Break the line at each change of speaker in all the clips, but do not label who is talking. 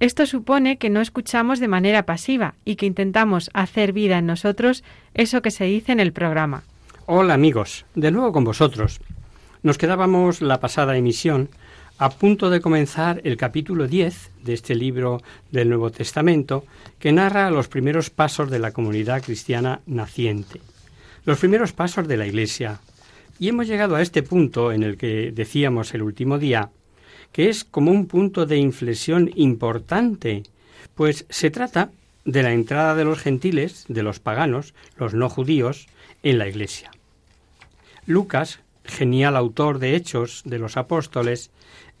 Esto supone que no escuchamos de manera pasiva y que intentamos hacer vida en nosotros eso que se dice en el programa.
Hola amigos, de nuevo con vosotros. Nos quedábamos la pasada emisión a punto de comenzar el capítulo 10 de este libro del Nuevo Testamento que narra los primeros pasos de la comunidad cristiana naciente, los primeros pasos de la Iglesia. Y hemos llegado a este punto en el que decíamos el último día, que es como un punto de inflexión importante, pues se trata de la entrada de los gentiles, de los paganos, los no judíos, en la Iglesia. Lucas, genial autor de Hechos de los Apóstoles,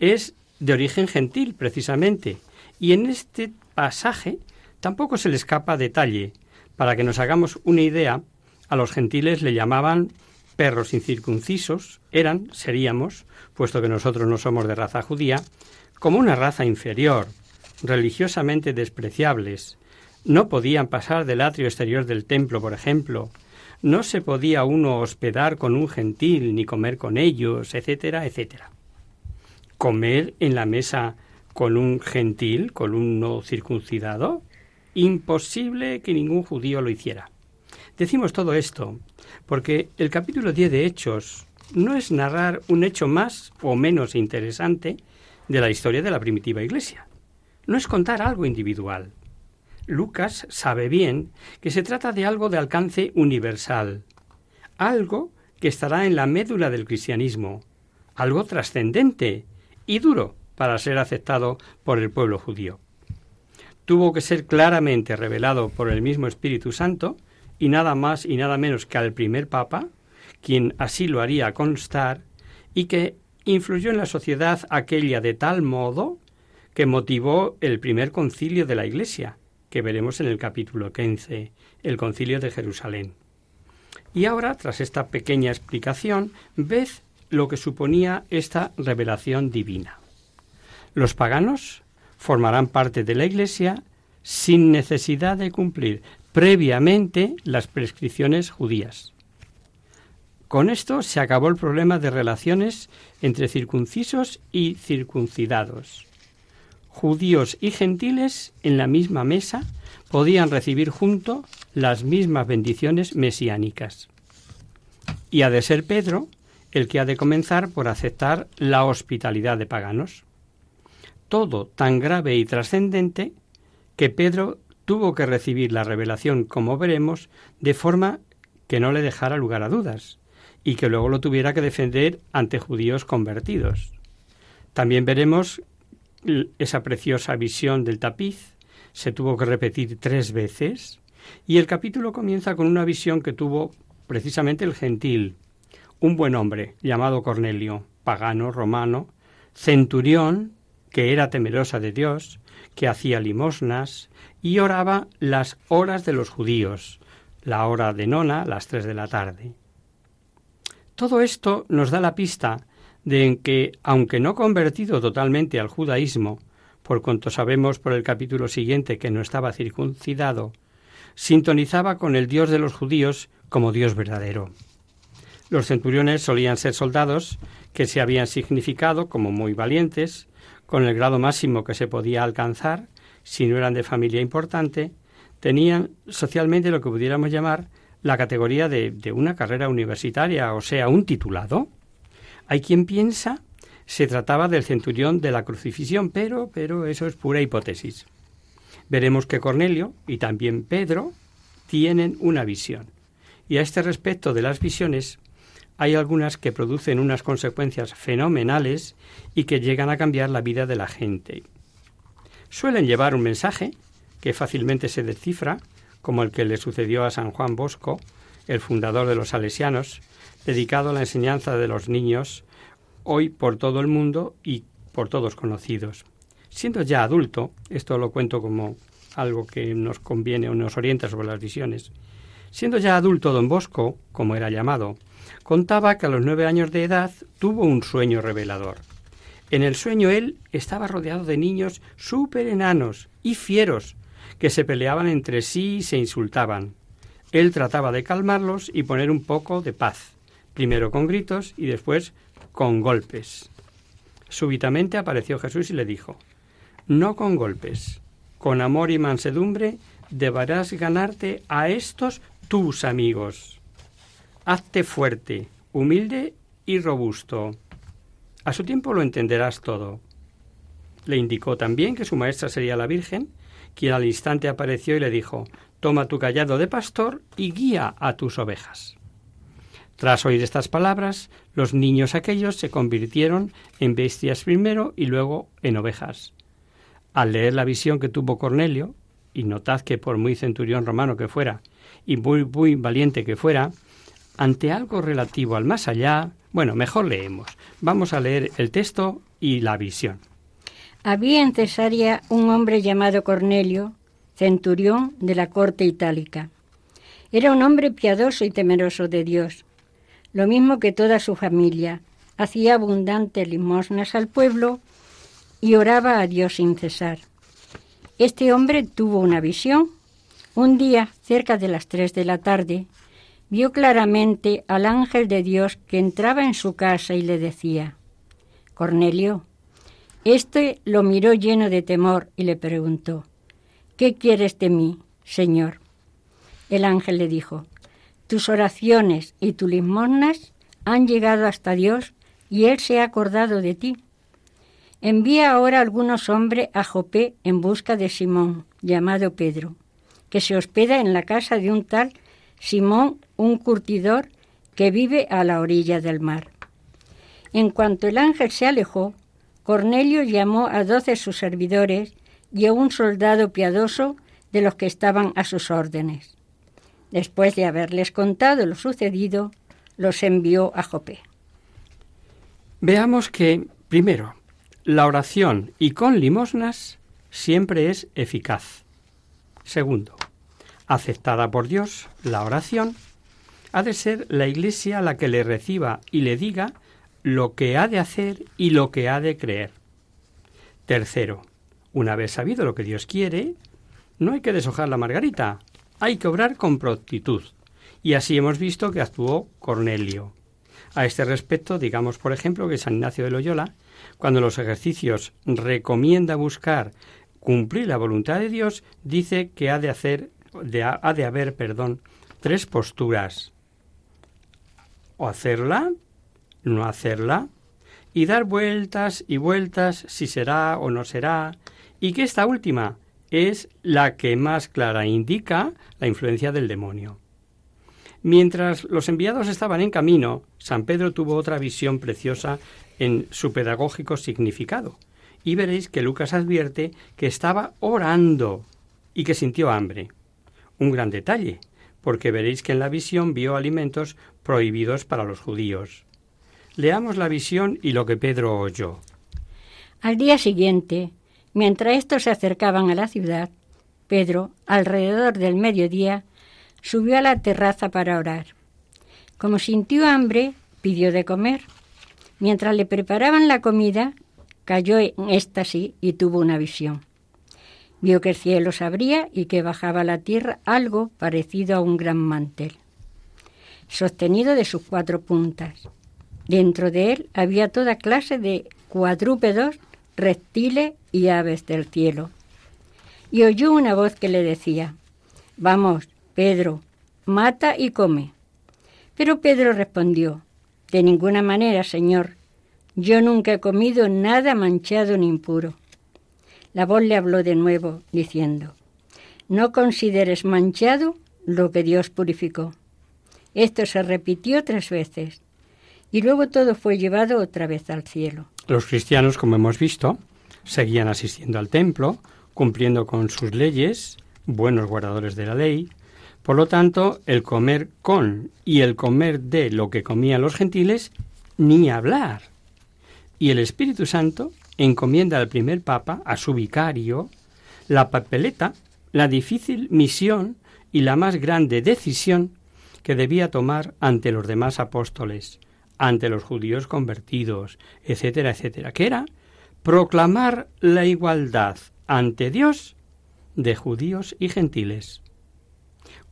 es de origen gentil, precisamente, y en este pasaje tampoco se le escapa detalle. Para que nos hagamos una idea, a los gentiles le llamaban perros incircuncisos, eran, seríamos, puesto que nosotros no somos de raza judía, como una raza inferior, religiosamente despreciables. No podían pasar del atrio exterior del templo, por ejemplo. No se podía uno hospedar con un gentil, ni comer con ellos, etcétera, etcétera. Comer en la mesa con un gentil, con un no circuncidado, imposible que ningún judío lo hiciera. Decimos todo esto porque el capítulo 10 de Hechos no es narrar un hecho más o menos interesante de la historia de la primitiva Iglesia. No es contar algo individual. Lucas sabe bien que se trata de algo de alcance universal, algo que estará en la médula del cristianismo, algo trascendente y duro para ser aceptado por el pueblo judío. Tuvo que ser claramente revelado por el mismo Espíritu Santo y nada más y nada menos que al primer Papa, quien así lo haría constar, y que influyó en la sociedad aquella de tal modo que motivó el primer concilio de la Iglesia, que veremos en el capítulo 15, el concilio de Jerusalén. Y ahora, tras esta pequeña explicación, ved lo que suponía esta revelación divina. Los paganos formarán parte de la Iglesia sin necesidad de cumplir previamente las prescripciones judías. Con esto se acabó el problema de relaciones entre circuncisos y circuncidados. Judíos y gentiles en la misma mesa podían recibir junto las mismas bendiciones mesiánicas. Y ha de ser Pedro el que ha de comenzar por aceptar la hospitalidad de paganos. Todo tan grave y trascendente que Pedro tuvo que recibir la revelación, como veremos, de forma que no le dejara lugar a dudas y que luego lo tuviera que defender ante judíos convertidos. También veremos esa preciosa visión del tapiz, se tuvo que repetir tres veces, y el capítulo comienza con una visión que tuvo precisamente el gentil, un buen hombre llamado Cornelio, pagano, romano, centurión, que era temerosa de Dios, que hacía limosnas y oraba las horas de los judíos, la hora de nona, las tres de la tarde. Todo esto nos da la pista de que, aunque no convertido totalmente al judaísmo, por cuanto sabemos por el capítulo siguiente que no estaba circuncidado, sintonizaba con el Dios de los judíos como Dios verdadero. Los centuriones solían ser soldados que se habían significado como muy valientes, con el grado máximo que se podía alcanzar, si no eran de familia importante, tenían socialmente lo que pudiéramos llamar la categoría de, de una carrera universitaria, o sea, un titulado. Hay quien piensa se trataba del centurión de la crucifixión, pero, pero eso es pura hipótesis. Veremos que Cornelio y también Pedro tienen una visión. Y a este respecto de las visiones, hay algunas que producen unas consecuencias fenomenales y que llegan a cambiar la vida de la gente. Suelen llevar un mensaje que fácilmente se descifra, como el que le sucedió a San Juan Bosco, el fundador de los salesianos, dedicado a la enseñanza de los niños, hoy por todo el mundo y por todos conocidos. Siendo ya adulto, esto lo cuento como algo que nos conviene o nos orienta sobre las visiones, siendo ya adulto don Bosco, como era llamado, contaba que a los nueve años de edad tuvo un sueño revelador. En el sueño él estaba rodeado de niños súper enanos y fieros, que se peleaban entre sí y se insultaban. Él trataba de calmarlos y poner un poco de paz, primero con gritos y después con golpes. Súbitamente apareció Jesús y le dijo, No con golpes, con amor y mansedumbre deberás ganarte a estos tus amigos. Hazte fuerte, humilde y robusto. A su tiempo lo entenderás todo. Le indicó también que su maestra sería la Virgen, quien al instante apareció y le dijo Toma tu callado de pastor y guía a tus ovejas. Tras oír estas palabras, los niños aquellos se convirtieron en bestias primero y luego en ovejas. Al leer la visión que tuvo Cornelio, y notad que por muy centurión romano que fuera, y muy, muy valiente que fuera, ante algo relativo al más allá, bueno, mejor leemos. Vamos a leer el texto y la visión.
Había en Cesarea un hombre llamado Cornelio, centurión de la corte itálica. Era un hombre piadoso y temeroso de Dios, lo mismo que toda su familia. Hacía abundantes limosnas al pueblo y oraba a Dios sin cesar. Este hombre tuvo una visión. Un día, cerca de las tres de la tarde, vio claramente al ángel de Dios que entraba en su casa y le decía, Cornelio. Este lo miró lleno de temor y le preguntó, ¿Qué quieres de mí, Señor? El ángel le dijo, Tus oraciones y tus limosnas han llegado hasta Dios y Él se ha acordado de ti. Envía ahora algunos hombres a Jopé en busca de Simón, llamado Pedro, que se hospeda en la casa de un tal Simón, un curtidor que vive a la orilla del mar. En cuanto el ángel se alejó, Cornelio llamó a doce sus servidores y a un soldado piadoso de los que estaban a sus órdenes. Después de haberles contado lo sucedido, los envió a Jopé.
Veamos que, primero, la oración y con limosnas siempre es eficaz. Segundo, aceptada por Dios, la oración ha de ser la Iglesia la que le reciba y le diga lo que ha de hacer y lo que ha de creer. Tercero, una vez sabido lo que Dios quiere, no hay que deshojar la margarita, hay que obrar con prontitud. Y así hemos visto que actuó Cornelio. A este respecto, digamos, por ejemplo, que San Ignacio de Loyola cuando los ejercicios recomienda buscar cumplir la voluntad de Dios, dice que ha de hacer, ha de haber, perdón, tres posturas. O hacerla, no hacerla, y dar vueltas y vueltas si será o no será, y que esta última es la que más clara indica la influencia del demonio. Mientras los enviados estaban en camino, San Pedro tuvo otra visión preciosa en su pedagógico significado. Y veréis que Lucas advierte que estaba orando y que sintió hambre. Un gran detalle, porque veréis que en la visión vio alimentos prohibidos para los judíos. Leamos la visión y lo que Pedro oyó.
Al día siguiente, mientras estos se acercaban a la ciudad, Pedro, alrededor del mediodía, subió a la terraza para orar. Como sintió hambre, pidió de comer. Mientras le preparaban la comida, cayó en éxtasis y tuvo una visión. Vio que el cielo se abría y que bajaba a la tierra algo parecido a un gran mantel. sostenido de sus cuatro puntas. Dentro de él había toda clase de cuadrúpedos, reptiles y aves del cielo. Y oyó una voz que le decía, Vamos, Pedro, mata y come. Pero Pedro respondió, De ninguna manera, Señor, yo nunca he comido nada manchado ni impuro. La voz le habló de nuevo, diciendo, No consideres manchado lo que Dios purificó. Esto se repitió tres veces, y luego todo fue llevado otra vez al cielo.
Los cristianos, como hemos visto, seguían asistiendo al templo, cumpliendo con sus leyes, buenos guardadores de la ley. Por lo tanto, el comer con y el comer de lo que comían los gentiles, ni hablar. Y el Espíritu Santo encomienda al primer papa, a su vicario, la papeleta, la difícil misión y la más grande decisión que debía tomar ante los demás apóstoles, ante los judíos convertidos, etcétera, etcétera, que era proclamar la igualdad ante Dios de judíos y gentiles.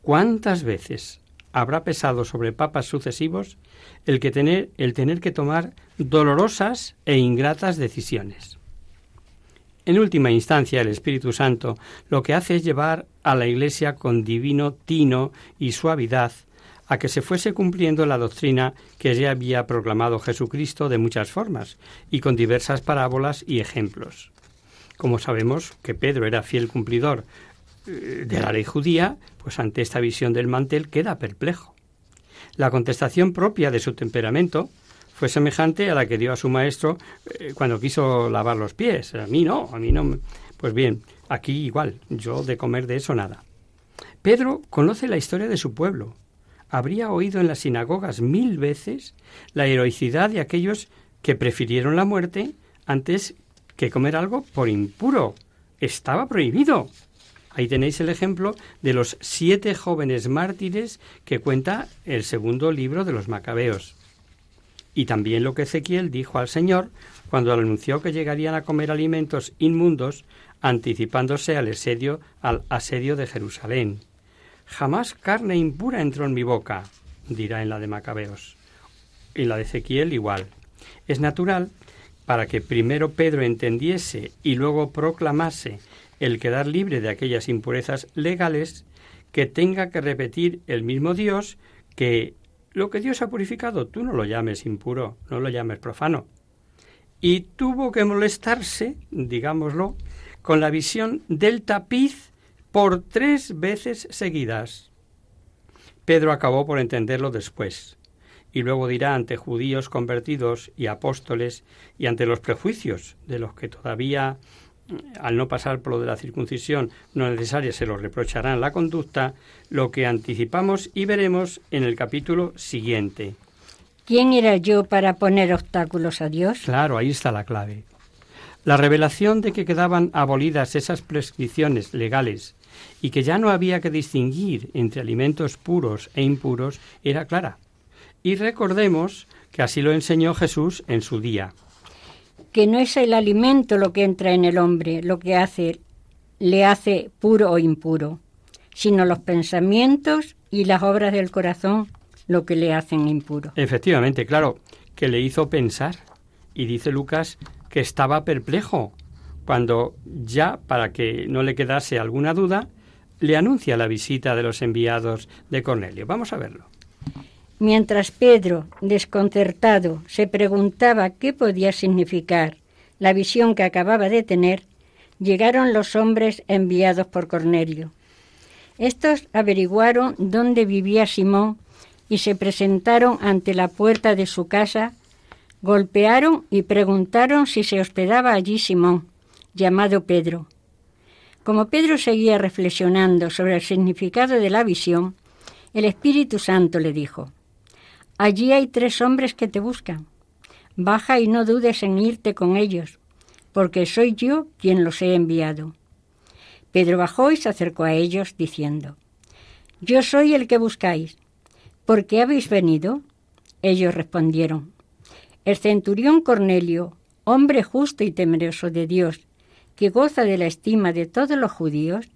¿Cuántas veces habrá pesado sobre papas sucesivos el que tener el tener que tomar dolorosas e ingratas decisiones? En última instancia, el Espíritu Santo lo que hace es llevar a la Iglesia con divino tino y suavidad a que se fuese cumpliendo la doctrina que ya había proclamado Jesucristo de muchas formas y con diversas parábolas y ejemplos. Como sabemos que Pedro era fiel cumplidor eh, de la ley judía, pues ante esta visión del mantel queda perplejo. La contestación propia de su temperamento fue semejante a la que dio a su maestro eh, cuando quiso lavar los pies. A mí no, a mí no. Pues bien, aquí igual, yo de comer de eso nada. Pedro conoce la historia de su pueblo, habría oído en las sinagogas mil veces la heroicidad de aquellos que prefirieron la muerte antes que comer algo por impuro. Estaba prohibido. Ahí tenéis el ejemplo de los siete jóvenes mártires que cuenta el segundo libro de los Macabeos. Y también lo que Ezequiel dijo al Señor cuando anunció que llegarían a comer alimentos inmundos, anticipándose al asedio, al asedio de Jerusalén. Jamás carne impura entró en mi boca, dirá en la de Macabeos. Y la de Ezequiel igual. Es natural para que primero Pedro entendiese y luego proclamase el quedar libre de aquellas impurezas legales, que tenga que repetir el mismo Dios que lo que Dios ha purificado, tú no lo llames impuro, no lo llames profano. Y tuvo que molestarse, digámoslo, con la visión del tapiz por tres veces seguidas. Pedro acabó por entenderlo después, y luego dirá ante judíos convertidos y apóstoles y ante los prejuicios de los que todavía, al no pasar por lo de la circuncisión no necesaria, se los reprocharán la conducta, lo que anticipamos y veremos en el capítulo siguiente.
¿Quién era yo para poner obstáculos a Dios?
Claro, ahí está la clave. La revelación de que quedaban abolidas esas prescripciones legales y que ya no había que distinguir entre alimentos puros e impuros era clara. Y recordemos que así lo enseñó Jesús en su día.
Que no es el alimento lo que entra en el hombre, lo que hace le hace puro o impuro, sino los pensamientos y las obras del corazón lo que le hacen impuro.
Efectivamente, claro, que le hizo pensar. Y dice Lucas que estaba perplejo, cuando ya, para que no le quedase alguna duda, le anuncia la visita de los enviados de Cornelio. Vamos a verlo.
Mientras Pedro, desconcertado, se preguntaba qué podía significar la visión que acababa de tener, llegaron los hombres enviados por Cornelio. Estos averiguaron dónde vivía Simón y se presentaron ante la puerta de su casa, golpearon y preguntaron si se hospedaba allí Simón llamado Pedro. Como Pedro seguía reflexionando sobre el significado de la visión, el Espíritu Santo le dijo, Allí hay tres hombres que te buscan. Baja y no dudes en irte con ellos, porque soy yo quien los he enviado. Pedro bajó y se acercó a ellos, diciendo, Yo soy el que buscáis. ¿Por qué habéis venido? Ellos respondieron, El centurión Cornelio, hombre justo y temeroso de Dios, que goza de la estima de todos los judíos,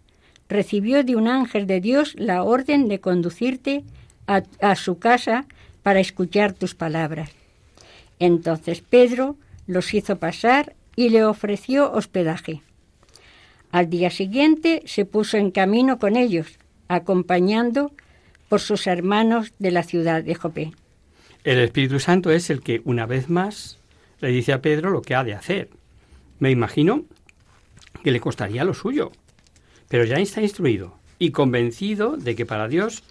recibió de un ángel de Dios la orden de conducirte a, a su casa para escuchar tus palabras. Entonces Pedro los hizo pasar y le ofreció hospedaje. Al día siguiente se puso en camino con ellos, acompañando por sus hermanos de la ciudad de Jope.
El Espíritu Santo es el que, una vez más, le dice a Pedro lo que ha de hacer. Me imagino que le costaría lo suyo, pero ya está instruido y convencido de que para Dios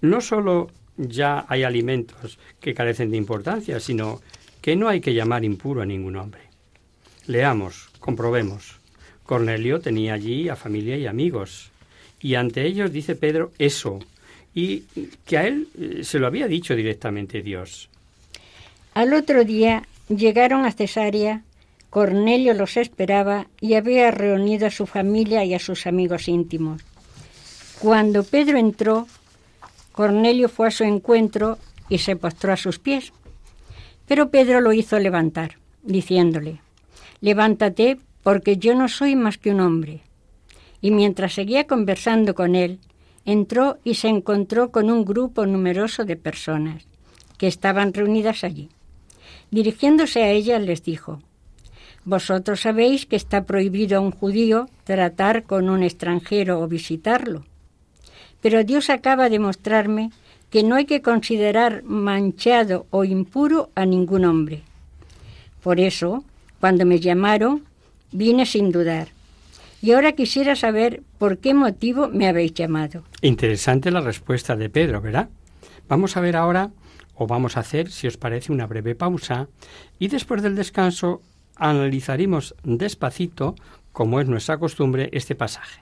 no solo ya hay alimentos que carecen de importancia, sino que no hay que llamar impuro a ningún hombre. Leamos, comprobemos. Cornelio tenía allí a familia y amigos, y ante ellos dice Pedro eso, y que a él eh, se lo había dicho directamente Dios.
Al otro día llegaron a Cesarea, Cornelio los esperaba y había reunido a su familia y a sus amigos íntimos. Cuando Pedro entró, Cornelio fue a su encuentro y se postró a sus pies. Pero Pedro lo hizo levantar, diciéndole, Levántate, porque yo no soy más que un hombre. Y mientras seguía conversando con él, entró y se encontró con un grupo numeroso de personas que estaban reunidas allí. Dirigiéndose a ellas les dijo, Vosotros sabéis que está prohibido a un judío tratar con un extranjero o visitarlo. Pero Dios acaba de mostrarme que no hay que considerar manchado o impuro a ningún hombre. Por eso, cuando me llamaron, vine sin dudar. Y ahora quisiera saber por qué motivo me habéis llamado.
Interesante la respuesta de Pedro, ¿verdad? Vamos a ver ahora, o vamos a hacer, si os parece, una breve pausa, y después del descanso analizaremos despacito, como es nuestra costumbre, este pasaje.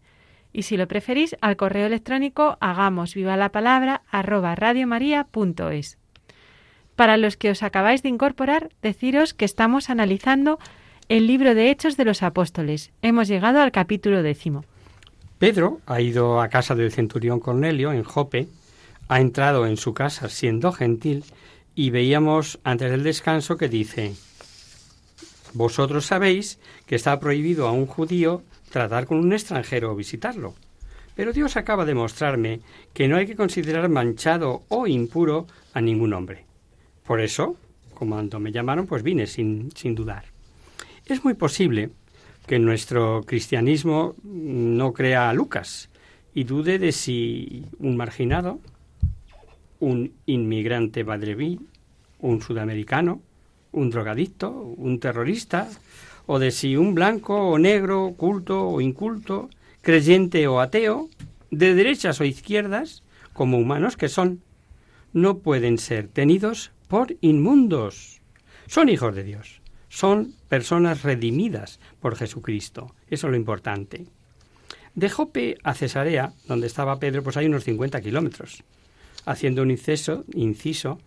y si lo preferís al correo electrónico hagamos viva la palabra radiomaria.es. Para los que os acabáis de incorporar, deciros que estamos analizando el libro de Hechos de los Apóstoles. Hemos llegado al capítulo décimo.
Pedro ha ido a casa del centurión Cornelio en Jope, ha entrado en su casa siendo gentil y veíamos antes del descanso que dice, Vosotros sabéis que está prohibido a un judío tratar con un extranjero o visitarlo. Pero Dios acaba de mostrarme que no hay que considerar manchado o impuro a ningún hombre. Por eso, cuando me llamaron, pues vine sin, sin dudar. Es muy posible que nuestro cristianismo no crea a Lucas y dude de si un marginado, un inmigrante badreví, un sudamericano, un drogadicto, un terrorista, o de si un blanco o negro, culto o inculto, creyente o ateo, de derechas o izquierdas, como humanos que son, no pueden ser tenidos por inmundos. Son hijos de Dios, son personas redimidas por Jesucristo. Eso es lo importante. De Jope a Cesarea, donde estaba Pedro, pues hay unos 50 kilómetros. Haciendo un inciso, inciso,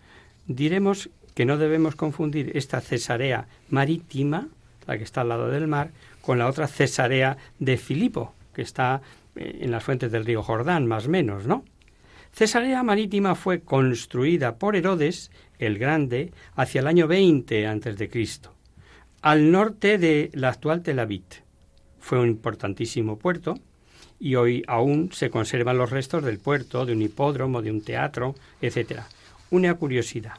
diremos que no debemos confundir esta Cesarea marítima, la que está al lado del mar, con la otra Cesarea de Filipo, que está eh, en las fuentes del río Jordán, más o menos, ¿no? Cesarea Marítima fue construida por Herodes el Grande hacia el año 20 a.C., al norte de la actual Tel Aviv. Fue un importantísimo puerto y hoy aún se conservan los restos del puerto, de un hipódromo, de un teatro, etc. Una curiosidad.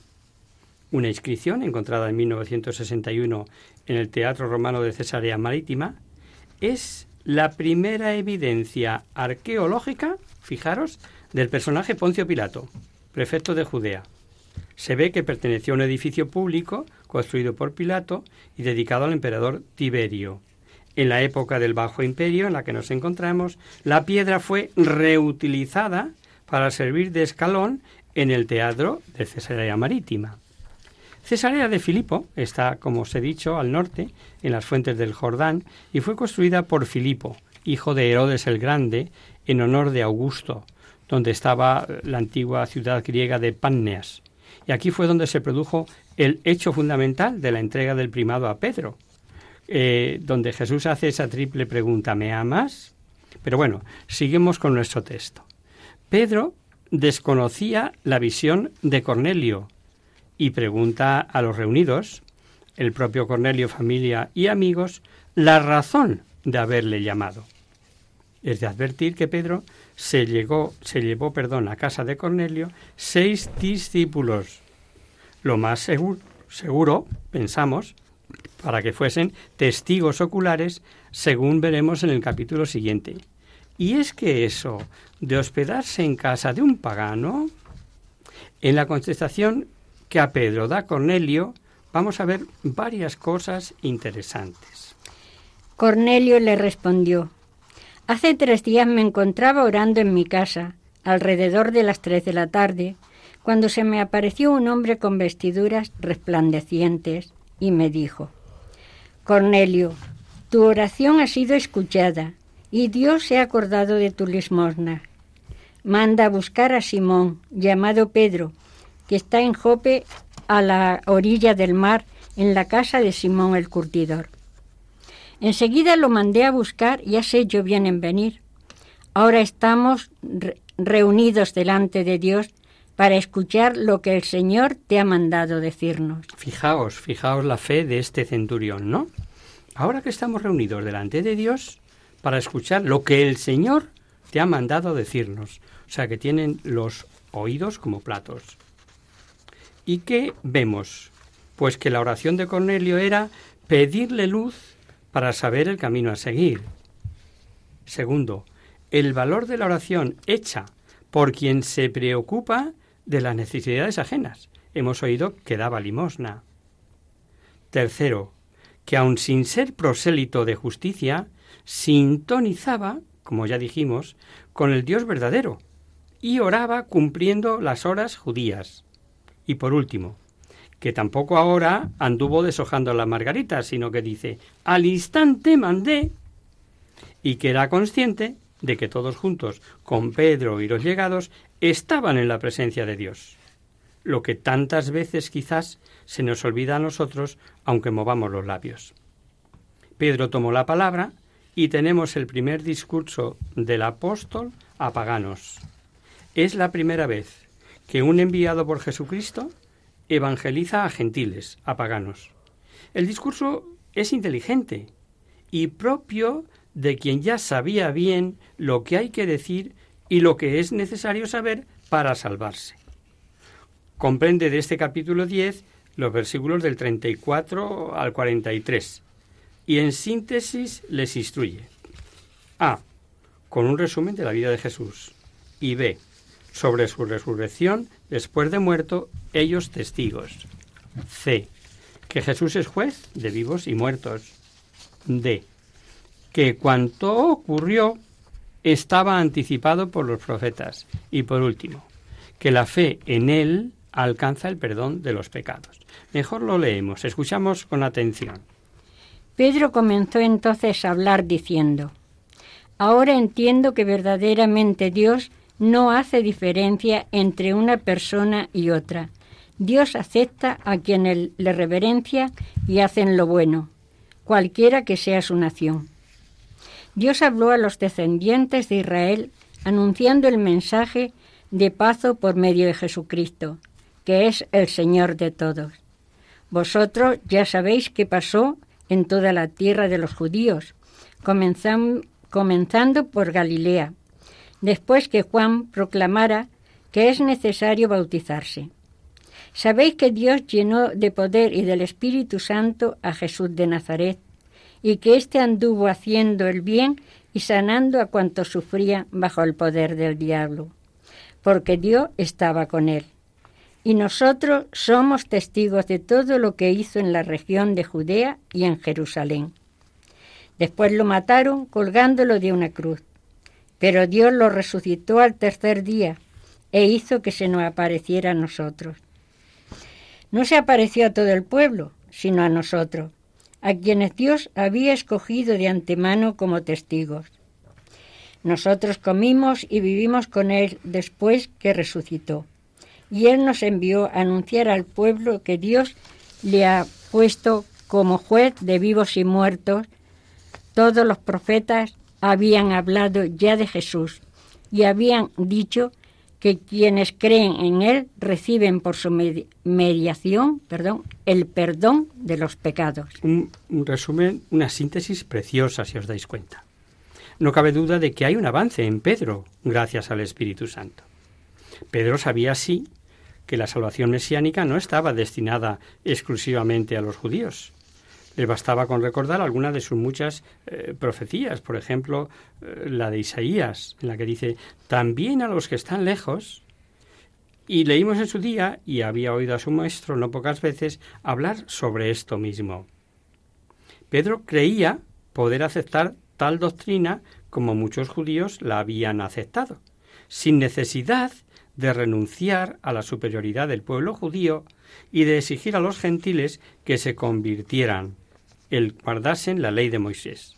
Una inscripción encontrada en 1961 en el Teatro Romano de Cesarea Marítima es la primera evidencia arqueológica, fijaros, del personaje Poncio Pilato, prefecto de Judea. Se ve que perteneció a un edificio público construido por Pilato y dedicado al emperador Tiberio. En la época del Bajo Imperio en la que nos encontramos, la piedra fue reutilizada para servir de escalón en el teatro de Cesarea Marítima. Cesarea de Filipo está, como os he dicho, al norte, en las fuentes del Jordán, y fue construida por Filipo, hijo de Herodes el Grande, en honor de Augusto, donde estaba la antigua ciudad griega de Panneas. Y aquí fue donde se produjo el hecho fundamental de la entrega del primado a Pedro, eh, donde Jesús hace esa triple pregunta, ¿me amas? Pero bueno, seguimos con nuestro texto. Pedro desconocía la visión de Cornelio, y pregunta a los reunidos, el propio Cornelio, familia y amigos, la razón de haberle llamado. Es de advertir que Pedro se, llegó, se llevó perdón, a casa de Cornelio seis discípulos. Lo más seguro, seguro, pensamos, para que fuesen testigos oculares, según veremos en el capítulo siguiente. Y es que eso de hospedarse en casa de un pagano, en la contestación que a Pedro da Cornelio, vamos a ver varias cosas interesantes.
Cornelio le respondió, Hace tres días me encontraba orando en mi casa, alrededor de las tres de la tarde, cuando se me apareció un hombre con vestiduras resplandecientes y me dijo, Cornelio, tu oración ha sido escuchada y Dios se ha acordado de tu limosna. Manda a buscar a Simón, llamado Pedro, que está en Jope a la orilla del mar, en la casa de Simón el curtidor. Enseguida lo mandé a buscar y has hecho bien en venir. Ahora estamos reunidos delante de Dios para escuchar lo que el Señor te ha mandado decirnos.
Fijaos, fijaos la fe de este centurión, ¿no? Ahora que estamos reunidos delante de Dios para escuchar lo que el Señor te ha mandado decirnos. O sea, que tienen los oídos como platos. ¿Y qué vemos? Pues que la oración de Cornelio era pedirle luz para saber el camino a seguir. Segundo, el valor de la oración hecha por quien se preocupa de las necesidades ajenas. Hemos oído que daba limosna. Tercero, que aun sin ser prosélito de justicia, sintonizaba, como ya dijimos, con el Dios verdadero y oraba cumpliendo las horas judías. Y por último, que tampoco ahora anduvo deshojando la margarita, sino que dice, al instante mandé, y que era consciente de que todos juntos, con Pedro y los llegados, estaban en la presencia de Dios. Lo que tantas veces quizás se nos olvida a nosotros, aunque movamos los labios. Pedro tomó la palabra y tenemos el primer discurso del apóstol a paganos. Es la primera vez que un enviado por Jesucristo evangeliza a gentiles, a paganos. El discurso es inteligente y propio de quien ya sabía bien lo que hay que decir y lo que es necesario saber para salvarse. Comprende de este capítulo 10 los versículos del 34 al 43 y en síntesis les instruye. A. Con un resumen de la vida de Jesús. Y B. Sobre su resurrección después de muerto, ellos testigos. C. Que Jesús es juez de vivos y muertos. D. Que cuanto ocurrió estaba anticipado por los profetas. Y por último, que la fe en Él alcanza el perdón de los pecados. Mejor lo leemos, escuchamos con atención.
Pedro comenzó entonces a hablar diciendo, Ahora entiendo que verdaderamente Dios no hace diferencia entre una persona y otra. Dios acepta a quienes le reverencia y hacen lo bueno, cualquiera que sea su nación. Dios habló a los descendientes de Israel anunciando el mensaje de pazo por medio de Jesucristo, que es el Señor de todos. Vosotros ya sabéis qué pasó en toda la tierra de los judíos, comenzando por Galilea, después que Juan proclamara que es necesario bautizarse. Sabéis que Dios llenó de poder y del Espíritu Santo a Jesús de Nazaret, y que éste anduvo haciendo el bien y sanando a cuantos sufrían bajo el poder del diablo, porque Dios estaba con él. Y nosotros somos testigos de todo lo que hizo en la región de Judea y en Jerusalén. Después lo mataron colgándolo de una cruz, pero Dios lo resucitó al tercer día e hizo que se nos apareciera a nosotros. No se apareció a todo el pueblo, sino a nosotros, a quienes Dios había escogido de antemano como testigos. Nosotros comimos y vivimos con Él después que resucitó. Y Él nos envió a anunciar al pueblo que Dios le ha puesto como juez de vivos y muertos. Todos los profetas habían hablado ya de Jesús y habían dicho que quienes creen en Él reciben por su mediación perdón, el perdón de los pecados.
Un, resumen, una síntesis preciosa, si os dais cuenta. No cabe duda de que hay un avance en Pedro, gracias al Espíritu Santo. Pedro sabía así que la salvación mesiánica no estaba destinada exclusivamente a los judíos, le bastaba con recordar alguna de sus muchas eh, profecías, por ejemplo, eh, la de Isaías, en la que dice, también a los que están lejos, y leímos en su día, y había oído a su maestro no pocas veces, hablar sobre esto mismo. Pedro creía poder aceptar tal doctrina como muchos judíos la habían aceptado, sin necesidad de renunciar a la superioridad del pueblo judío y de exigir a los gentiles que se convirtieran, el guardasen la ley de Moisés.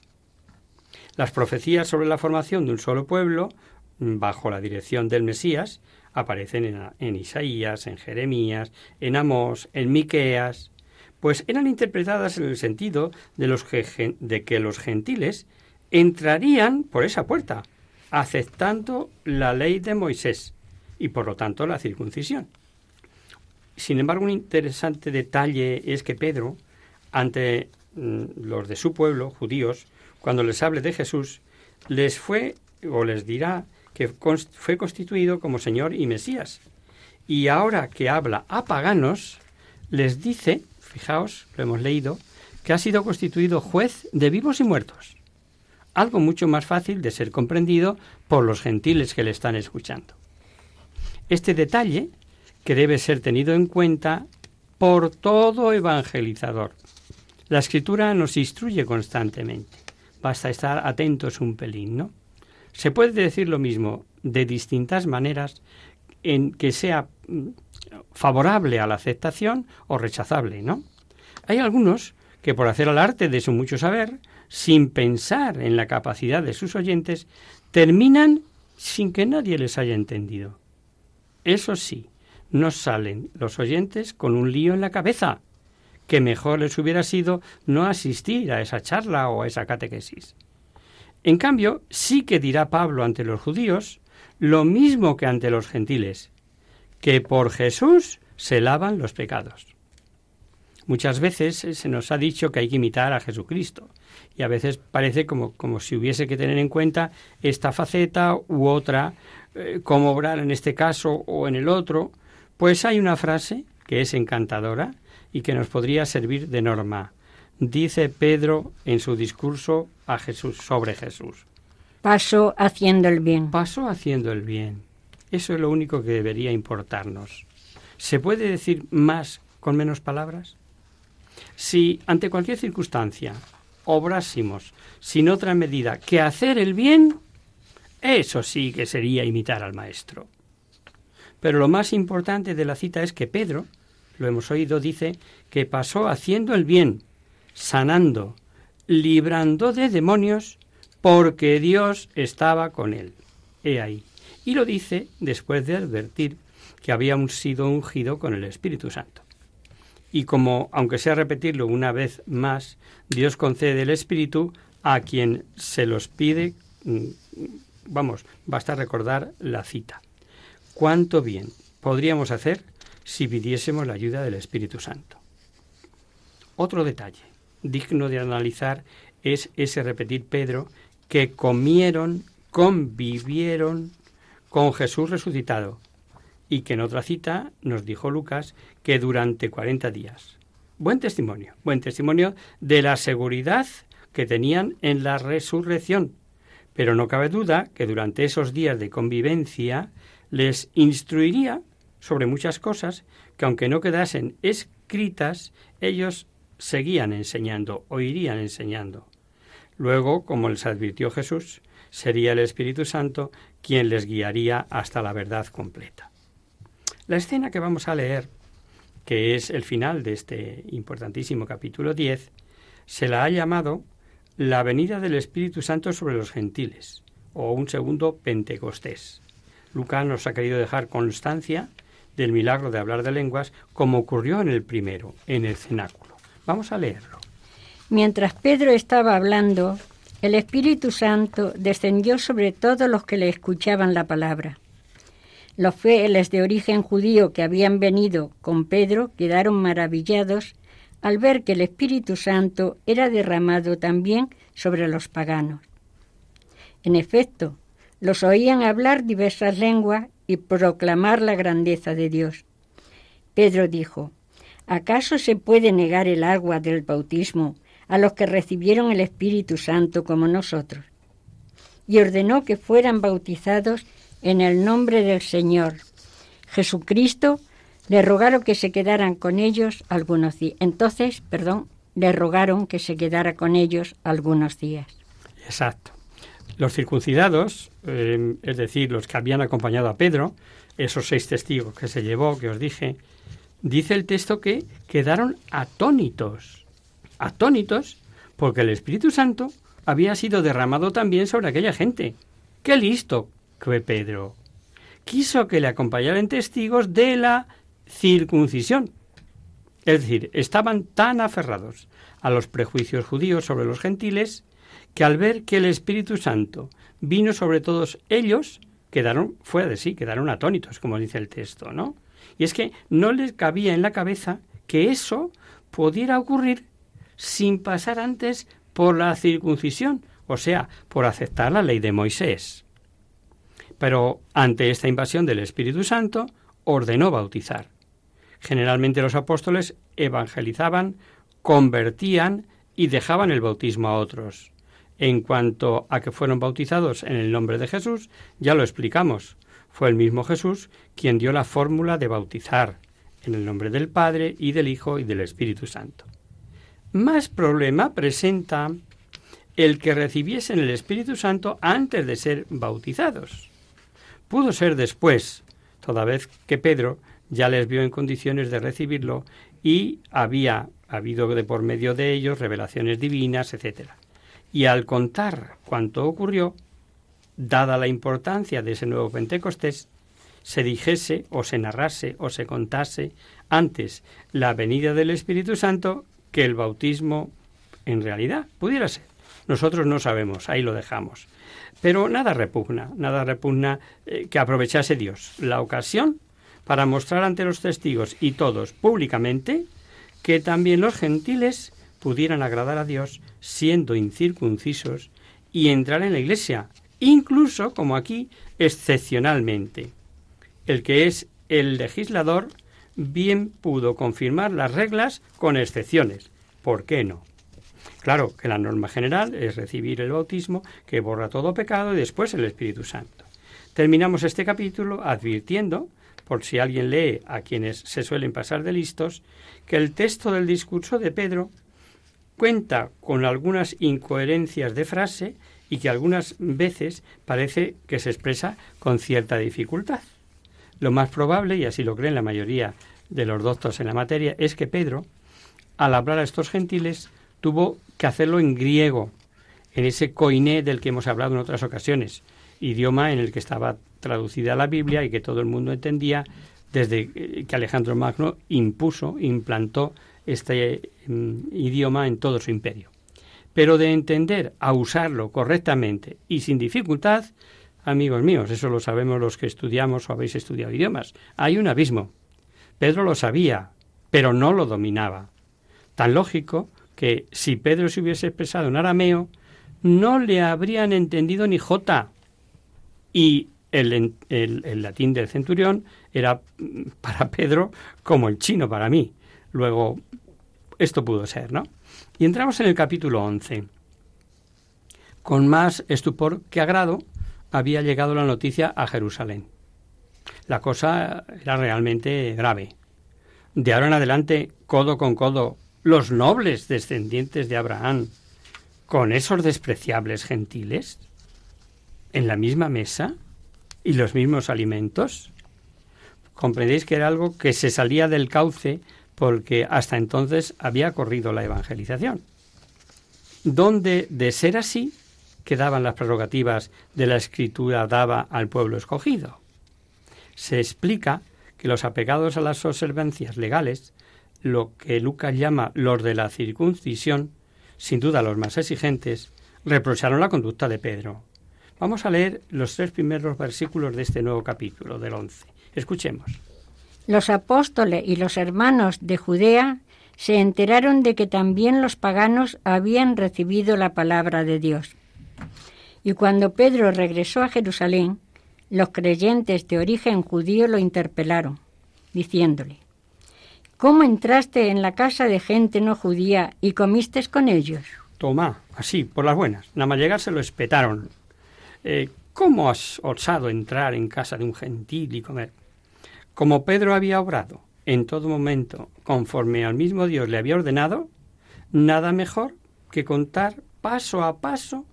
Las profecías sobre la formación de un solo pueblo, bajo la dirección del Mesías, aparecen en, Isaías, en Jeremías, en Amós, en Miqueas, pues eran interpretadas en el sentido de, los que, de que los gentiles entrarían por esa puerta, aceptando la ley de Moisés y por lo tanto la circuncisión. Sin embargo, un interesante detalle es que Pedro, ante los de su pueblo, judíos, cuando les hable de Jesús, les fue o les dirá que fue constituido como Señor y Mesías. Y ahora que habla a paganos, les dice, fijaos, lo hemos leído, que ha sido constituido juez de vivos y muertos. Algo mucho más fácil de ser comprendido por los gentiles que le están escuchando. Este detalle, que debe ser tenido en cuenta por todo evangelizador, la escritura nos instruye constantemente. Basta estar atentos un pelín, ¿no? Se puede decir lo mismo de distintas maneras en que sea mm, favorable a la aceptación o rechazable, ¿no? Hay algunos que por hacer al arte de su mucho saber, sin pensar en la capacidad de sus oyentes, terminan sin que nadie les haya entendido. Eso sí, nos salen los oyentes con un lío en la cabeza, que mejor les hubiera sido no asistir a esa charla o a esa catequesis. En cambio, sí que dirá Pablo ante los judíos lo mismo que ante los gentiles, que por Jesús se lavan los pecados. Muchas veces se nos ha dicho que hay que imitar a Jesucristo y a veces parece como, como si hubiese que tener en cuenta esta faceta u otra, eh, cómo obrar en este caso o en el otro. Pues hay una frase que es encantadora y que nos podría servir de norma. Dice Pedro en su discurso a Jesús sobre Jesús.
Paso haciendo el bien.
Paso haciendo el bien. Eso es lo único que debería importarnos. ¿Se puede decir más con menos palabras? Si ante cualquier circunstancia obrásemos sin otra medida que hacer el bien, eso sí que sería imitar al Maestro. Pero lo más importante de la cita es que Pedro, lo hemos oído, dice que pasó haciendo el bien, sanando, librando de demonios, porque Dios estaba con él. He ahí. Y lo dice después de advertir que había sido ungido con el Espíritu Santo. Y como, aunque sea repetirlo una vez más, Dios concede el Espíritu a quien se los pide, mm, vamos, basta recordar la cita. ¿Cuánto bien podríamos hacer si pidiésemos la ayuda del Espíritu Santo? Otro detalle digno de analizar es ese repetir Pedro que comieron, convivieron con Jesús resucitado y que en otra cita nos dijo Lucas que durante cuarenta días. Buen testimonio, buen testimonio de la seguridad que tenían en la resurrección. Pero no cabe duda que durante esos días de convivencia les instruiría sobre muchas cosas que aunque no quedasen escritas, ellos seguían enseñando o irían enseñando. Luego, como les advirtió Jesús, sería el Espíritu Santo quien les guiaría hasta la verdad completa. La escena que vamos a leer, que es el final de este importantísimo capítulo 10, se la ha llamado la venida del Espíritu Santo sobre los gentiles, o un segundo Pentecostés. Lucas nos ha querido dejar constancia del milagro de hablar de lenguas como ocurrió en el primero, en el cenáculo. Vamos a leerlo.
Mientras Pedro estaba hablando, el Espíritu Santo descendió sobre todos los que le escuchaban la palabra. Los fieles de origen judío que habían venido con Pedro quedaron maravillados al ver que el Espíritu Santo era derramado también sobre los paganos. En efecto, los oían hablar diversas lenguas y proclamar la grandeza de Dios. Pedro dijo, ¿Acaso se puede negar el agua del bautismo a los que recibieron el Espíritu Santo como nosotros? Y ordenó que fueran bautizados en el nombre del Señor. Jesucristo le rogaron que se quedaran con ellos algunos días. Entonces, perdón, le rogaron que se quedara con ellos algunos días.
Exacto. Los circuncidados, eh, es decir, los que habían acompañado a Pedro, esos seis testigos que se llevó, que os dije, dice el texto que quedaron atónitos, atónitos, porque el Espíritu Santo había sido derramado también sobre aquella gente. ¡Qué listo fue Pedro! Quiso que le acompañaran testigos de la circuncisión. Es decir, estaban tan aferrados a los prejuicios judíos sobre los gentiles que al ver que el Espíritu Santo vino sobre todos ellos, quedaron fuera de sí, quedaron atónitos, como dice el texto, ¿no? Y es que no les cabía en la cabeza que eso pudiera ocurrir sin pasar antes por la circuncisión, o sea, por aceptar la ley de Moisés. Pero ante esta invasión del Espíritu Santo, ordenó bautizar. Generalmente los apóstoles evangelizaban, convertían y dejaban el bautismo a otros. En cuanto a que fueron bautizados en el nombre de Jesús, ya lo explicamos. Fue el mismo Jesús quien dio la fórmula de bautizar en el nombre del Padre y del Hijo y del Espíritu Santo. Más problema presenta el que recibiesen el Espíritu Santo antes de ser bautizados. Pudo ser después, toda vez que Pedro ya les vio en condiciones de recibirlo y había habido de por medio de ellos revelaciones divinas, etc. Y al contar cuanto ocurrió, dada la importancia de ese nuevo Pentecostés, se dijese o se narrase o se contase antes la venida del Espíritu Santo que el bautismo en realidad pudiera ser. Nosotros no sabemos, ahí lo dejamos. Pero nada repugna, nada repugna eh, que aprovechase Dios la ocasión para mostrar ante los testigos y todos públicamente que también los gentiles pudieran agradar a Dios siendo incircuncisos y entrar en la iglesia, incluso, como aquí, excepcionalmente. El que es el legislador bien pudo confirmar las reglas con excepciones. ¿Por qué no? Claro que la norma general es recibir el bautismo que borra todo pecado y después el Espíritu Santo. Terminamos este capítulo advirtiendo, por si alguien lee a quienes se suelen pasar de listos, que el texto del discurso de Pedro cuenta con algunas incoherencias de frase y que algunas veces parece que se expresa con cierta dificultad. Lo más probable, y así lo creen la mayoría de los doctos en la materia, es que Pedro, al hablar a estos gentiles, tuvo que hacerlo en griego, en ese coiné del que hemos hablado en otras ocasiones, idioma en el que estaba traducida la Biblia y que todo el mundo entendía desde que Alejandro Magno impuso, implantó este mm, idioma en todo su imperio. Pero de entender a usarlo correctamente y sin dificultad, amigos míos, eso lo sabemos los que estudiamos o habéis estudiado idiomas, hay un abismo. Pedro lo sabía, pero no lo dominaba. Tan lógico que si Pedro se hubiese expresado en arameo, no le habrían entendido ni jota. Y el, el, latín del centurión era para Pedro como el chino para mí. Luego, esto pudo ser, ¿no? Y entramos en el capítulo 11. Con más estupor que agrado había llegado la noticia a Jerusalén. La cosa era realmente grave. De ahora en adelante, codo con codo, los nobles descendientes de Abraham con esos despreciables gentiles en la misma mesa y los mismos alimentos? Comprendéis que era algo que se salía del cauce porque hasta entonces había corrido la evangelización. Donde, de ser así, quedaban las prerrogativas de la escritura daba al pueblo escogido. Se explica que los apegados a las observancias legales lo que Lucas llama los de la circuncisión, sin duda los más exigentes, reprocharon la conducta de Pedro. Vamos a leer los tres primeros versículos de este nuevo capítulo, del once. Escuchemos.
Los apóstoles y los hermanos de Judea se enteraron de que también los paganos habían recibido la palabra de Dios. Y cuando Pedro regresó a Jerusalén, los creyentes de origen judío lo interpelaron, diciéndole, ¿Cómo entraste en la casa de gente no judía y comiste con ellos?
Toma, así, por las buenas. Nada más llegar se lo espetaron. Eh, ¿Cómo has osado entrar en casa de un gentil y comer? Como Pedro había obrado en todo momento conforme al mismo Dios le había ordenado, nada mejor que contar paso a paso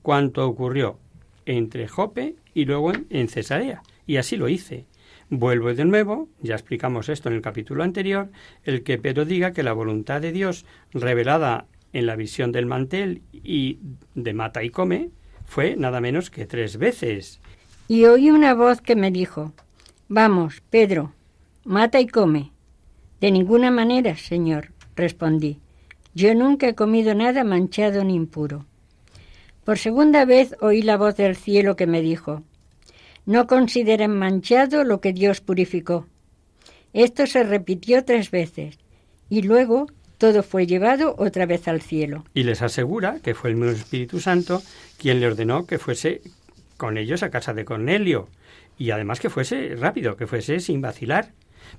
cuanto ocurrió entre Jope y luego en Cesarea. Y así lo hice. Vuelvo de nuevo, ya explicamos esto en el capítulo anterior, el que Pedro diga que la voluntad de Dios revelada en la visión del mantel y de mata y come fue nada menos que tres veces.
Y oí una voz que me dijo, Vamos, Pedro, mata y come. De ninguna manera, Señor, respondí. Yo nunca he comido nada manchado ni impuro. Por segunda vez oí la voz del cielo que me dijo, no consideren manchado lo que Dios purificó. Esto se repitió tres veces y luego todo fue llevado otra vez al cielo.
Y les asegura que fue el mismo Espíritu Santo quien le ordenó que fuese con ellos a casa de Cornelio y además que fuese rápido, que fuese sin vacilar.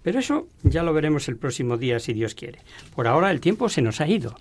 Pero eso ya lo veremos el próximo día si Dios quiere. Por ahora el tiempo se nos ha ido.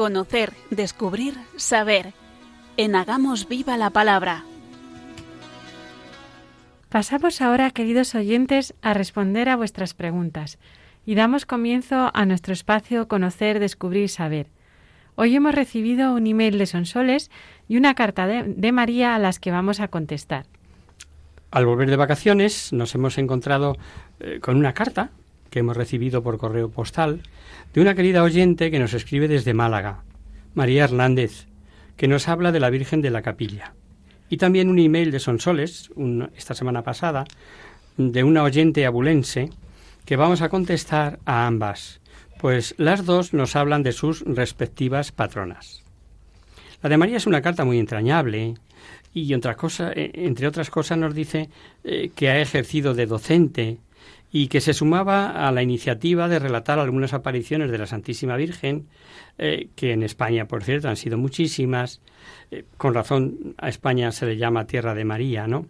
Conocer, descubrir, saber. En Hagamos Viva la Palabra.
Pasamos ahora, queridos oyentes, a responder a vuestras preguntas y damos comienzo a nuestro espacio Conocer, Descubrir, Saber. Hoy hemos recibido un email de Sonsoles y una carta de, María a las que vamos a contestar.
Al volver de vacaciones nos hemos encontrado eh, con una carta que hemos recibido por correo postal de una querida oyente que nos escribe desde Málaga, María Hernández, que nos habla de la Virgen de la Capilla. Y también un email de Sonsoles, esta semana pasada, de una oyente abulense, que vamos a contestar a ambas, pues las dos nos hablan de sus respectivas patronas. La de María es una carta muy entrañable y eh, entre otras cosas nos dice eh, que ha ejercido de docente y que se sumaba a la iniciativa de relatar algunas apariciones de la Santísima Virgen, eh, que en España, por cierto, han sido muchísimas. Eh, con razón a España se le llama Tierra de María, ¿no?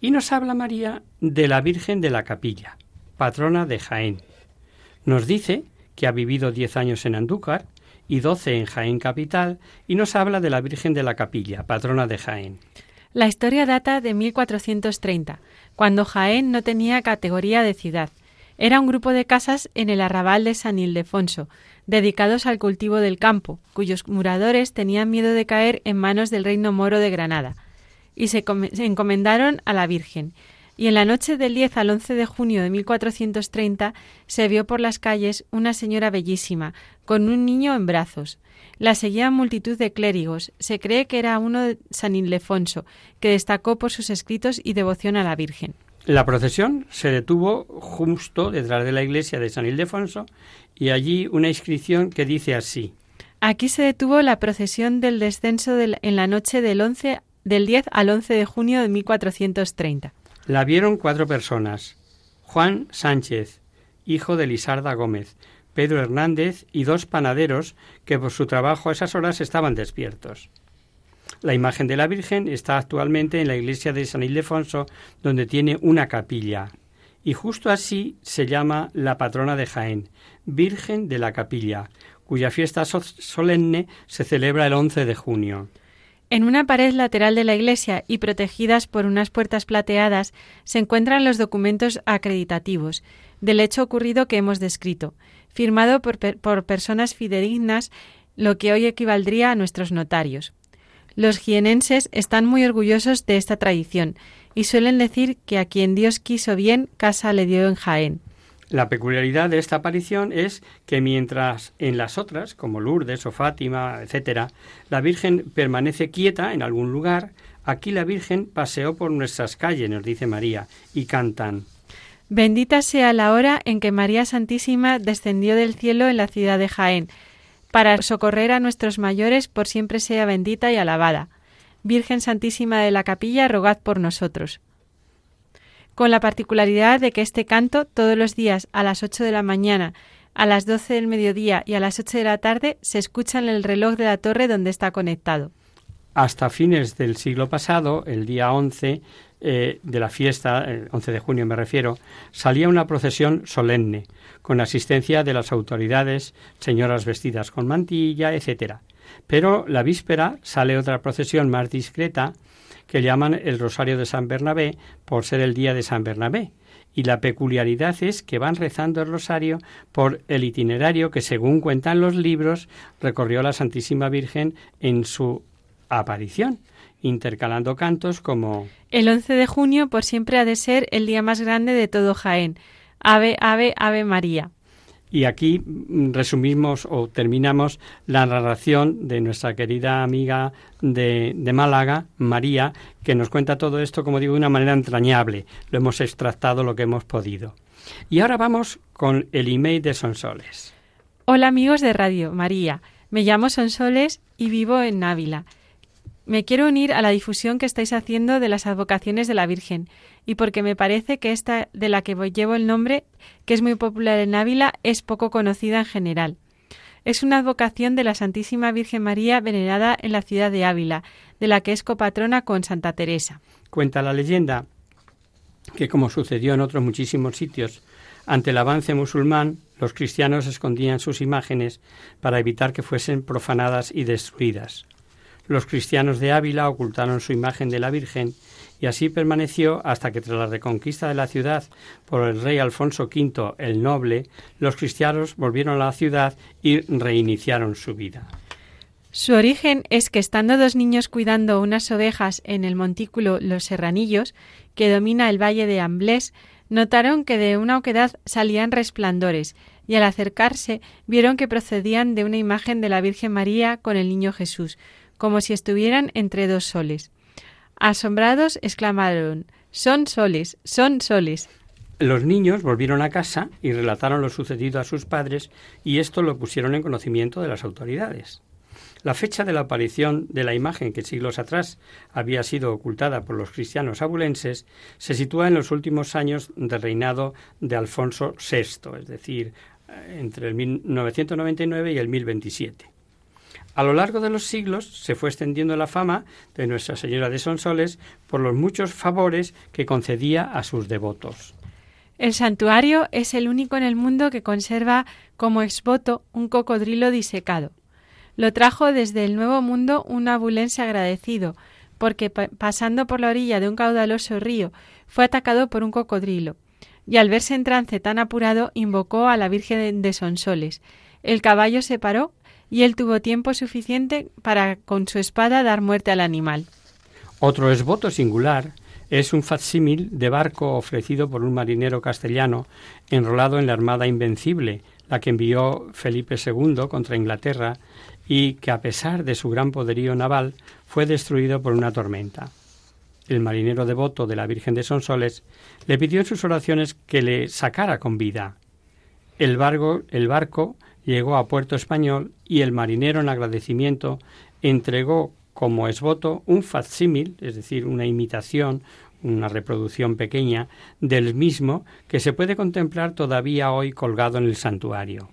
Y nos habla María de la Virgen de la Capilla, patrona de Jaén. Nos dice que ha vivido diez años en Andúcar y doce en Jaén capital, y nos habla de la Virgen de la Capilla, patrona de Jaén.
La historia data de 1430 cuando Jaén no tenía categoría de ciudad. Era un grupo de casas en el arrabal de San Ildefonso, dedicados al cultivo del campo, cuyos muradores tenían miedo de caer en manos del reino moro de Granada, y se, encomendaron a la Virgen. Y en la noche del 10 al 11 de junio de 1430 se vio por las calles una señora bellísima, con un niño en brazos. La seguían multitud de clérigos. Se cree que era uno de San Ildefonso, que destacó por sus escritos y devoción a la Virgen.
La procesión se detuvo justo detrás de la iglesia de San Ildefonso y allí una inscripción que dice así.
Aquí se detuvo la procesión del descenso en la noche del, 11, del 10 al 11 de junio de 1430.
La vieron cuatro personas. Juan Sánchez, hijo de Lisarda Gómez, Pedro Hernández y dos panaderos que por su trabajo a esas horas estaban despiertos. La imagen de la Virgen está actualmente en la iglesia de San Ildefonso, donde tiene una capilla, y justo así se llama la patrona de Jaén, Virgen de la Capilla, cuya fiesta solemne se celebra el 11 de junio.
En una pared lateral de la iglesia y protegidas por unas puertas plateadas se encuentran los documentos acreditativos del hecho ocurrido que hemos descrito, firmado por, personas fidedignas, lo que hoy equivaldría a nuestros notarios. Los jienenses están muy orgullosos de esta tradición y suelen decir que a quien Dios quiso bien, casa le dio en Jaén.
La peculiaridad de esta aparición es que mientras en las otras, como Lourdes o Fátima, etc., la Virgen permanece quieta en algún lugar, aquí la Virgen paseó por nuestras calles, nos dice María, y cantan
Bendita sea la hora en que María Santísima descendió del cielo en la ciudad de Jaén, para socorrer a nuestros mayores por siempre sea bendita y alabada. Virgen Santísima de la Capilla, rogad por nosotros. Con la particularidad de que este canto, todos los días a las ocho de la mañana, a las doce del mediodía y a las ocho de la tarde, se escucha en el reloj de la torre donde está conectado.
Hasta fines del siglo pasado, el día once, eh, de la fiesta, el 11 de junio me refiero, salía una procesión solemne, con asistencia de las autoridades, señoras vestidas con mantilla, etc. Pero la víspera sale otra procesión más discreta, que llaman el Rosario de San Bernabé, por ser el día de San Bernabé, y la peculiaridad es que van rezando el rosario por el itinerario que, según cuentan los libros, recorrió la Santísima Virgen en su aparición intercalando cantos como
El 11 de junio por siempre ha de ser el día más grande de todo Jaén. Ave, ave, ave María.
Y aquí mm, resumimos o terminamos la narración de nuestra querida amiga de, de, Málaga, María, que nos cuenta todo esto, como digo, de una manera entrañable. Lo hemos extractado lo que hemos podido. Y ahora vamos con el email de Sonsoles.
Hola amigos de Radio María, me llamo Sonsoles y vivo en Ávila. Me quiero unir a la difusión que estáis haciendo de las advocaciones de la Virgen, y porque me parece que esta de la que llevo el nombre, que es muy popular en Ávila, es poco conocida en general. Es una advocación de la Santísima Virgen María venerada en la ciudad de Ávila, de la que es copatrona con Santa Teresa.
Cuenta la leyenda que, como sucedió en otros muchísimos sitios, ante el avance musulmán, los cristianos escondían sus imágenes para evitar que fuesen profanadas y destruidas. Los cristianos de Ávila ocultaron su imagen de la Virgen y así permaneció hasta que tras la reconquista de la ciudad por el rey Alfonso V el Noble, los cristianos volvieron a la ciudad y reiniciaron su vida.
Su origen es que estando dos niños cuidando unas ovejas en el montículo Los Serranillos, que domina el valle de Amblés, notaron que de una oquedad salían resplandores, y al acercarse vieron que procedían de una imagen de la Virgen María con el niño Jesús, como si estuvieran entre dos soles. Asombrados exclamaron Son soles, son soles.
Los niños volvieron a casa y relataron lo sucedido a sus padres y esto lo pusieron en conocimiento de las autoridades. La fecha de la aparición de la imagen que siglos atrás había sido ocultada por los cristianos abulenses se sitúa en los últimos años del reinado de Alfonso VI, es decir, eh, entre el 1999 y el 1027. A lo largo de los siglos se fue extendiendo la fama de Nuestra Señora de Sonsoles por los muchos favores que concedía a sus devotos.
El santuario es el único en el mundo que conserva como exvoto un cocodrilo disecado. Lo trajo desde el Nuevo Mundo un abulense agradecido, porque pasando por la orilla de un caudaloso río fue atacado por un cocodrilo, y al verse en trance tan apurado invocó a la Virgen de Sonsoles. El caballo se paró y él tuvo tiempo suficiente para con su espada dar muerte al animal.
Otro esboto singular es un facsímil de barco ofrecido por un marinero castellano enrolado en la Armada Invencible, la que envió Felipe II contra Inglaterra y que a pesar de su gran poderío naval fue destruido por una tormenta. El marinero devoto de la Virgen de Sonsoles le pidió en sus oraciones que le sacara con vida. El barco, el barco llegó a Puerto Español y el marinero en agradecimiento entregó como esvoto un facsímil, es decir, una imitación, una reproducción pequeña del mismo que se puede contemplar todavía hoy colgado en el santuario.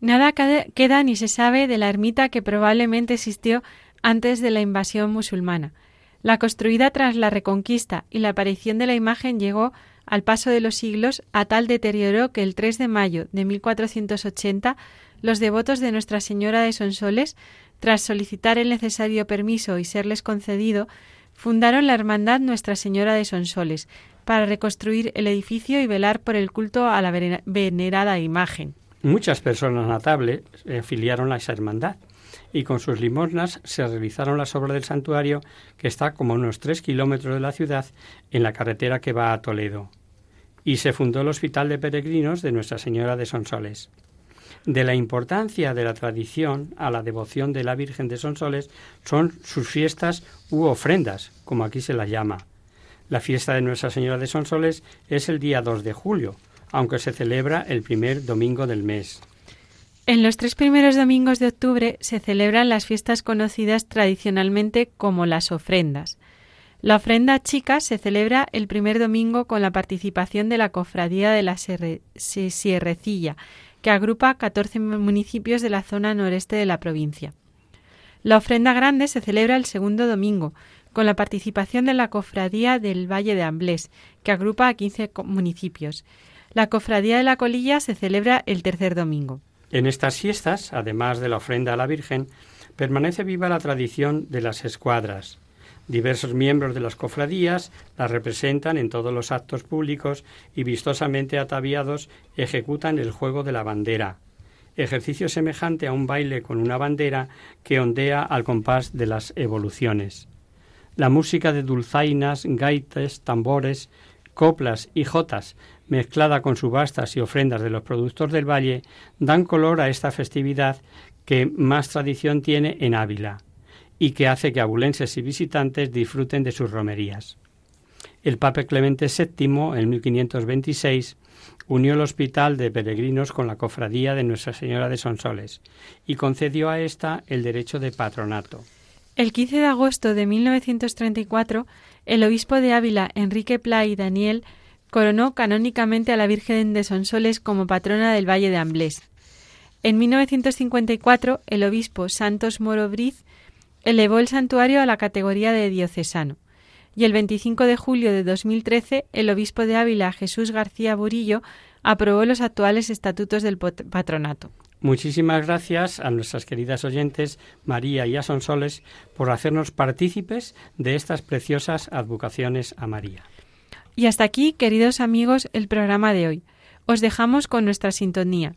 Nada queda ni se sabe de la ermita que probablemente existió antes de la invasión musulmana. La construida tras la reconquista y la aparición de la imagen llegó, al paso de los siglos, a tal deterioro que el 3 de mayo de 1480 los devotos de Nuestra Señora de Sonsoles, tras solicitar el necesario permiso y serles concedido, fundaron la Hermandad Nuestra Señora de Sonsoles, para reconstruir el edificio y velar por el culto a la venerada imagen.
Muchas personas notables afiliaron a esa hermandad y con sus limosnas se realizaron las obras del santuario que está como a unos tres kilómetros de la ciudad en la carretera que va a Toledo. Y se fundó el Hospital de Peregrinos de Nuestra Señora de Sonsoles. De la importancia de la tradición a la devoción de la Virgen de Sonsoles son sus fiestas u ofrendas, como aquí se la llama. La fiesta de Nuestra Señora de Sonsoles es el día 2 de julio, aunque se celebra el primer domingo del mes.
En los tres primeros domingos de octubre se celebran las fiestas conocidas tradicionalmente como las ofrendas. La ofrenda chica se celebra el primer domingo con la participación de la Cofradía de la Sierrecilla, que agrupa 14 municipios de la zona noreste de la provincia. La ofrenda grande se celebra el segundo domingo, con la participación de la Cofradía del Valle de Amblés, que agrupa a 15 municipios. La cofradía de la colilla se celebra el tercer domingo.
En estas fiestas, además de la ofrenda a la Virgen, permanece viva la tradición de las escuadras. Diversos miembros de las cofradías las representan en todos los actos públicos y vistosamente ataviados ejecutan el juego de la bandera, ejercicio semejante a un baile con una bandera que ondea al compás de las evoluciones. La música de dulzainas, gaites, tambores, coplas y jotas mezclada con subastas y ofrendas de los productos del valle, dan color a esta festividad que más tradición tiene en Ávila y que hace que abulenses y visitantes disfruten de sus romerías. El Papa Clemente VII, en 1526, unió el hospital de peregrinos con la cofradía de Nuestra Señora de Sonsoles y concedió a ésta el derecho de patronato.
El 15 de agosto de 1934, el obispo de Ávila, Enrique Pla y Daniel, coronó canónicamente a la Virgen de Sonsoles como patrona del Valle de Amblés. En 1954, el obispo Santos Moro Briz elevó el santuario a la categoría de diocesano. Y el 25 de julio de 2013, el obispo de Ávila, Jesús García Burillo, aprobó los actuales estatutos del patronato.
Muchísimas gracias a nuestras queridas oyentes María y Asonsoles por hacernos partícipes de estas preciosas advocaciones a María.
Y hasta aquí, queridos amigos, el programa de hoy. Os dejamos con nuestra sintonía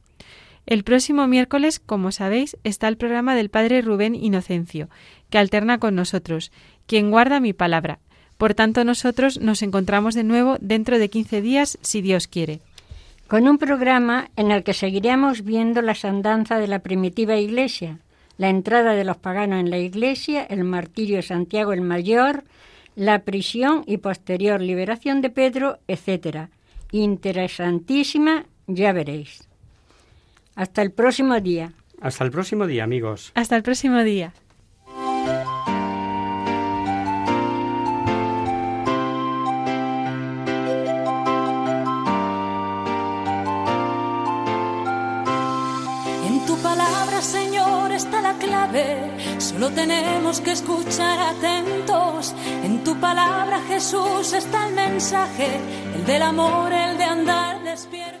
El próximo miércoles, como sabéis, está el programa del Padre Rubén Inocencio, que alterna con nosotros, quien guarda mi palabra. Por tanto, nosotros nos encontramos de nuevo dentro de 15 días, si Dios quiere.
Con un programa en el que seguiremos viendo las andanzas de la primitiva Iglesia, la entrada de los paganos en la Iglesia, el martirio de Santiago el Mayor, la prisión y posterior liberación de Pedro, etc. Interesantísima, ya veréis. Hasta el próximo día.
Hasta el próximo día, amigos.
Hasta el próximo día.
En tu palabra, Señor, está la clave. Solo tenemos que escuchar atentos. En tu palabra, Jesús, está el mensaje, el del amor, el de andar despierto.